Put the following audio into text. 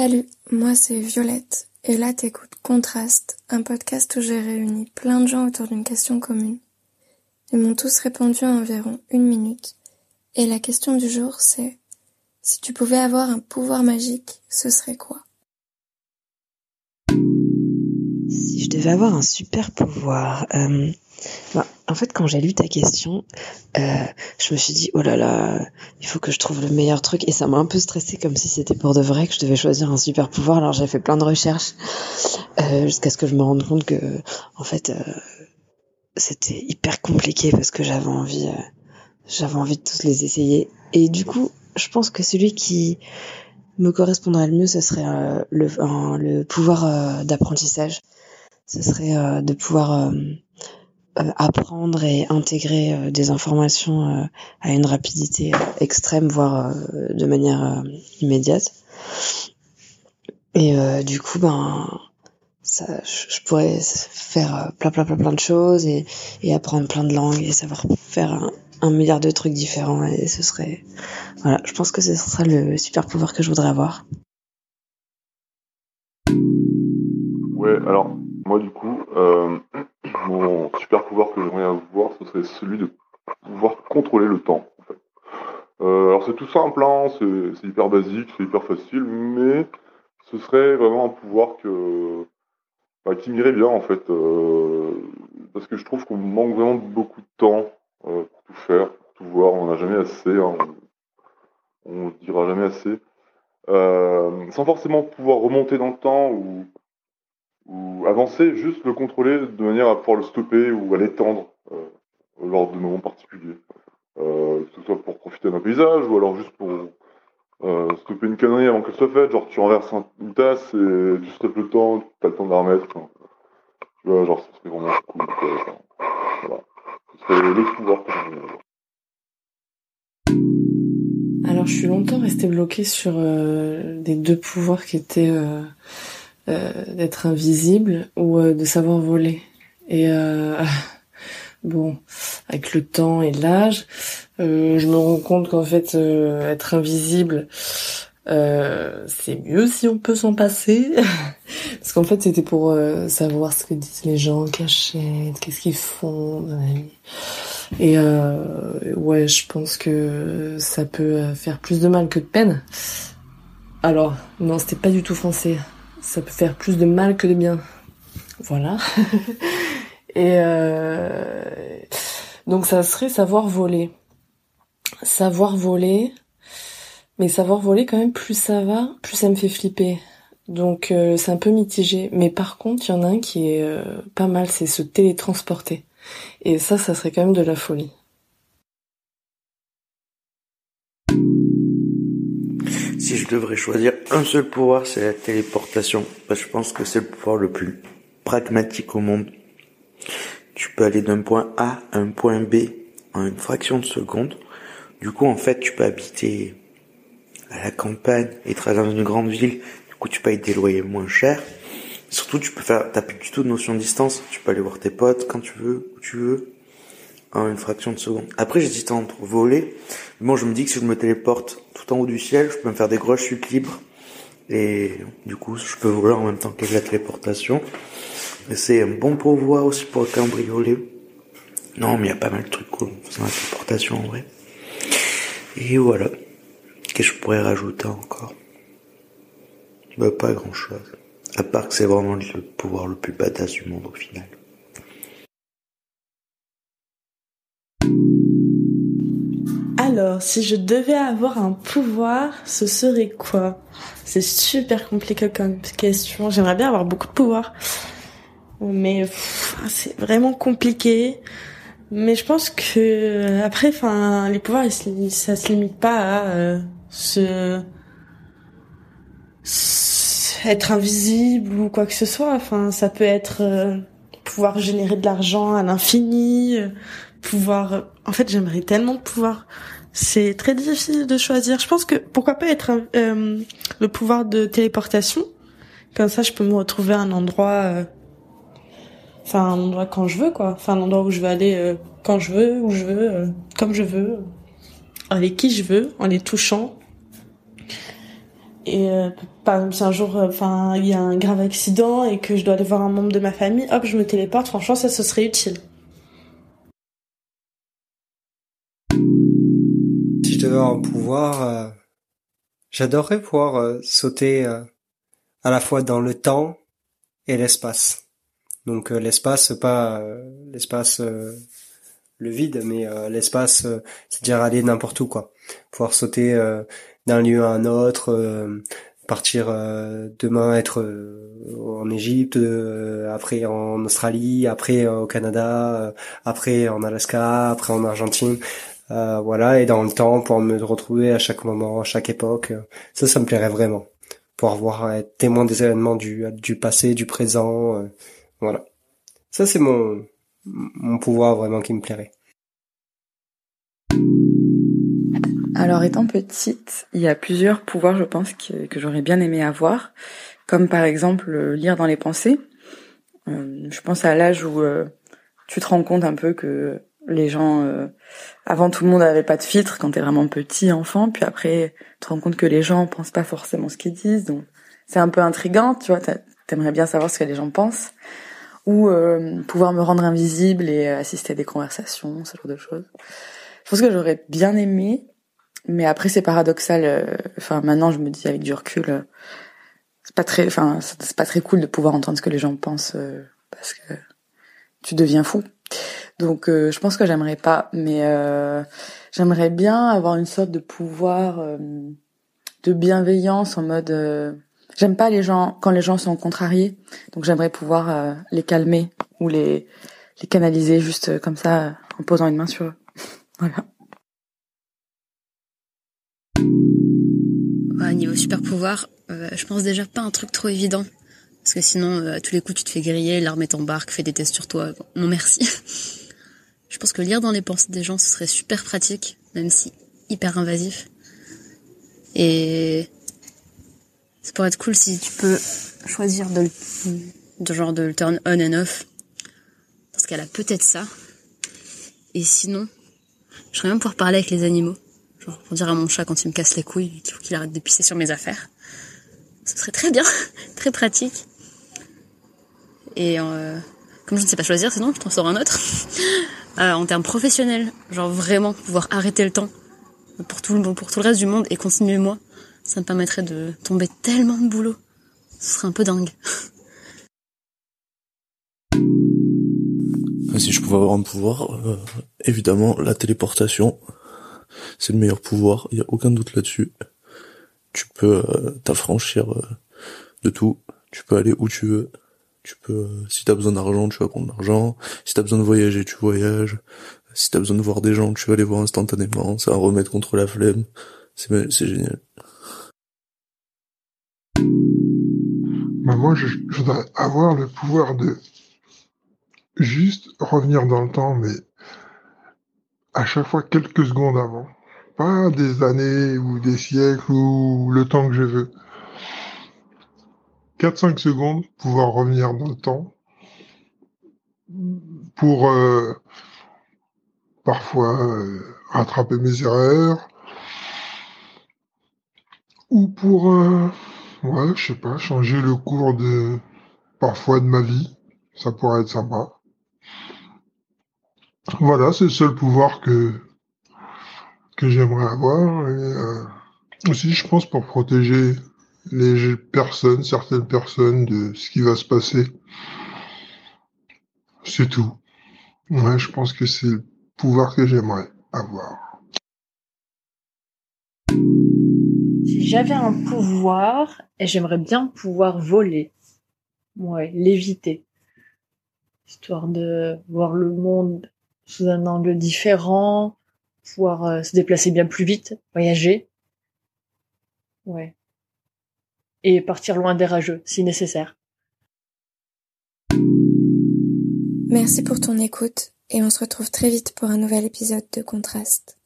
Salut, moi c'est Violette, et là t'écoutes Contraste, un podcast où j'ai réuni plein de gens autour d'une question commune. Ils m'ont tous répondu en environ une minute, et la question du jour c'est si tu pouvais avoir un pouvoir magique, ce serait quoi? Si je devais avoir un super pouvoir, euh, bah, en fait, quand j'ai lu ta question, euh, je me suis dit, oh là là, il faut que je trouve le meilleur truc. Et ça m'a un peu stressé comme si c'était pour de vrai que je devais choisir un super pouvoir. Alors j'ai fait plein de recherches euh, jusqu'à ce que je me rende compte que, en fait, euh, c'était hyper compliqué parce que j'avais envie, euh, j'avais envie de tous les essayer. Et du coup, je pense que celui qui me correspondrait le mieux, ce serait euh, le, le pouvoir d'apprentissage. Ce serait de pouvoir euh, apprendre et intégrer euh, des informations euh, à une rapidité extrême, voire de manière immédiate. Et du coup, ben, je pourrais faire plein, plein, plein, plein de choses et, apprendre plein de langues et savoir faire un, un, milliard de trucs différents. Et ce serait, voilà, je pense que ce sera le super pouvoir que je voudrais avoir. Ouais, alors moi du coup, euh, mon super pouvoir que j'aimerais avoir, ce serait celui de pouvoir contrôler le temps. Euh, alors c'est tout simple, hein, c'est hyper basique, c'est hyper facile, mais ce serait vraiment un pouvoir que bah, qui m'irait bien en fait, euh, parce que je trouve qu'on manque vraiment beaucoup de temps pour tout faire, pour tout voir, on n'en a jamais assez, hein, on, on dira jamais assez. Sans forcément pouvoir remonter dans le temps ou ou avancer, juste le contrôler de manière à pouvoir le stopper ou à l'étendre euh, lors de moments particuliers. Euh, que ce soit pour profiter d'un paysage ou alors juste pour euh, stopper une connerie avant qu'elle soit faite. Genre tu renverses une tasse et tu stoppes le temps, tu le temps de la remettre. Tu vois, genre ça serait vraiment cool. voilà. Ce serait le pouvoir que Alors je suis longtemps resté bloqué sur des deux pouvoirs qui étaient d'être invisible ou euh, de savoir voler. Et euh, bon, avec le temps et l'âge, je me rends compte qu'en fait, être invisible, euh, c'est mieux si on peut s'en passer. Parce qu'en fait, c'était pour savoir ce que disent les gens, cachés, qu'est-ce qu'ils font Et euh, ouais, je pense que ça peut faire plus de mal que de peine. Alors, non, c'était pas du tout français ça peut faire plus de mal que de bien. Voilà. Et euh, donc ça serait savoir voler. Savoir voler, mais savoir voler quand même, plus ça va, plus ça me fait flipper. Donc euh, c'est un peu mitigé. Mais par contre, il y en a un qui est euh, pas mal, c'est se télétransporter. Et ça, ça serait quand même de la folie. Si je devrais choisir un seul pouvoir, c'est la téléportation. Parce que je pense que c'est le pouvoir le plus pragmatique au monde. Tu peux aller d'un point A à un point B en une fraction de seconde. Du coup, en fait, tu peux habiter à la campagne et travailler dans une grande ville. Du coup, tu payes des loyers moins chers. Surtout, tu peux faire, t'as plus du tout de notion de distance. Tu peux aller voir tes potes quand tu veux, où tu veux en une fraction de seconde. Après, j'hésite entre voler. Bon, je me dis que si je me téléporte tout en haut du ciel, je peux me faire des grosses chutes libres. Et du coup, je peux voler en même temps que la téléportation. Et c'est un bon pouvoir aussi pour cambrioler. Non, mais il y a pas mal de trucs cool faisant la téléportation en vrai. Et voilà. Qu'est-ce que je pourrais rajouter encore? Bah, Pas grand-chose. À part que c'est vraiment le pouvoir le plus badass du monde au final. Si je devais avoir un pouvoir, ce serait quoi? C'est super compliqué comme question. J'aimerais bien avoir beaucoup de pouvoirs. Mais c'est vraiment compliqué. Mais je pense que après, enfin, les pouvoirs, ça se limite pas à euh, se être invisible ou quoi que ce soit. Enfin, ça peut être euh, pouvoir générer de l'argent à l'infini, euh, pouvoir. En fait, j'aimerais tellement pouvoir c'est très difficile de choisir. Je pense que pourquoi pas être euh, le pouvoir de téléportation. Comme ça, je peux me retrouver à un endroit, euh, enfin un endroit quand je veux, quoi. Enfin un endroit où je veux aller euh, quand je veux, où je veux, comme je veux, avec qui je veux, en les touchant. et euh, par exemple si un jour enfin il y a un grave accident et que je dois aller voir un membre de ma famille hop je me téléporte franchement ça ce serait utile un pouvoir j'adorerais pouvoir sauter à la fois dans le temps et l'espace donc l'espace pas l'espace le vide, mais euh, l'espace, euh, c'est-à-dire aller n'importe où, quoi. Pouvoir sauter euh, d'un lieu à un autre, partir demain être en Égypte, après en Australie, après au Canada, après en Alaska, après en Argentine. Voilà, et dans le temps, pour me retrouver à chaque moment, à chaque époque. ça, ça me plairait vraiment. Pouvoir voir, être témoin des événements du, du passé, du présent. voilà. Ça, c'est mon, mon pouvoir vraiment qui me plairait. Alors étant petite, il y a plusieurs pouvoirs, je pense, que, que j'aurais bien aimé avoir, comme par exemple euh, lire dans les pensées. Euh, je pense à l'âge où euh, tu te rends compte un peu que les gens, avant tout le monde avait pas de filtre quand t'es vraiment petit enfant, puis après tu te rends compte que les gens pensent pas forcément ce qu'ils disent, donc c'est un peu intrigant, tu vois, t'aimerais bien savoir ce que les gens pensent ou euh, pouvoir me rendre invisible et assister à des conversations, ce genre de choses. Je pense que j'aurais bien aimé, mais après c'est paradoxal. Euh, enfin maintenant je me dis avec du recul, euh, c'est pas très, enfin c'est pas très cool de pouvoir entendre ce que les gens pensent parce que tu deviens fou. Donc je pense que j'aimerais pas, mais j'aimerais bien avoir une sorte de pouvoir de bienveillance en mode J'aime pas les gens quand les gens sont contrariés, donc j'aimerais pouvoir euh, les calmer ou les les canaliser juste euh, comme ça euh, en posant une main sur eux. voilà. Ouais, niveau super pouvoir, je pense déjà pas un truc trop évident. Parce que sinon, à tous les coups, tu te fais griller, l'armée t'embarque, fait des tests sur toi. non, merci. je pense que lire dans les pensées des gens, ce serait super pratique, même si hyper invasif. Et ça pourrait être cool si tu peux choisir de, de genre de le turn on and off. Parce qu'elle a peut-être ça. Et sinon, je serais même pouvoir parler avec les animaux. Genre pour dire à mon chat quand il me casse les couilles qu'il faut qu'il arrête de pisser sur mes affaires. Ce serait très bien, très pratique. Et euh, comme je ne sais pas choisir, sinon je t'en sors un autre. euh, en termes professionnels, genre vraiment pouvoir arrêter le temps pour tout, pour tout le reste du monde et continuer moi ça me permettrait de tomber tellement de boulot. Ce serait un peu dingue. Ah, si je pouvais avoir un pouvoir, euh, évidemment, la téléportation, c'est le meilleur pouvoir, il n'y a aucun doute là-dessus. Tu peux euh, t'affranchir de tout, tu peux aller où tu veux, tu peux, si t'as besoin d'argent, tu vas prendre l'argent, si t'as besoin de voyager, tu voyages, si t'as besoin de voir des gens, tu vas les voir instantanément, ça va remettre contre la flemme, c'est génial. Bah, moi, je, voudrais avoir le pouvoir de juste revenir dans le temps, mais à chaque fois quelques secondes avant. Pas des années ou des siècles ou le temps que je veux. 4-5 secondes, pouvoir revenir dans le temps. Pour euh, parfois euh, rattraper mes erreurs. Ou pour euh, Ouais, sais pas, changer le cours de parfois de ma vie, ça pourrait être sympa. Voilà, c'est le seul pouvoir que que j'aimerais avoir. Aussi je pense pour protéger les personnes, certaines personnes de ce qui va se passer. C'est tout. Ouais, je pense que c'est le pouvoir que j'aimerais avoir. Si j'avais un pouvoir, j'aimerais bien pouvoir voler. Ouais, l'éviter. Histoire de voir le monde sous un angle différent, pouvoir euh, se déplacer bien plus vite, voyager. Ouais. Et partir loin des rageux, si nécessaire. Merci pour ton écoute et on se retrouve très vite pour un nouvel épisode de Contraste.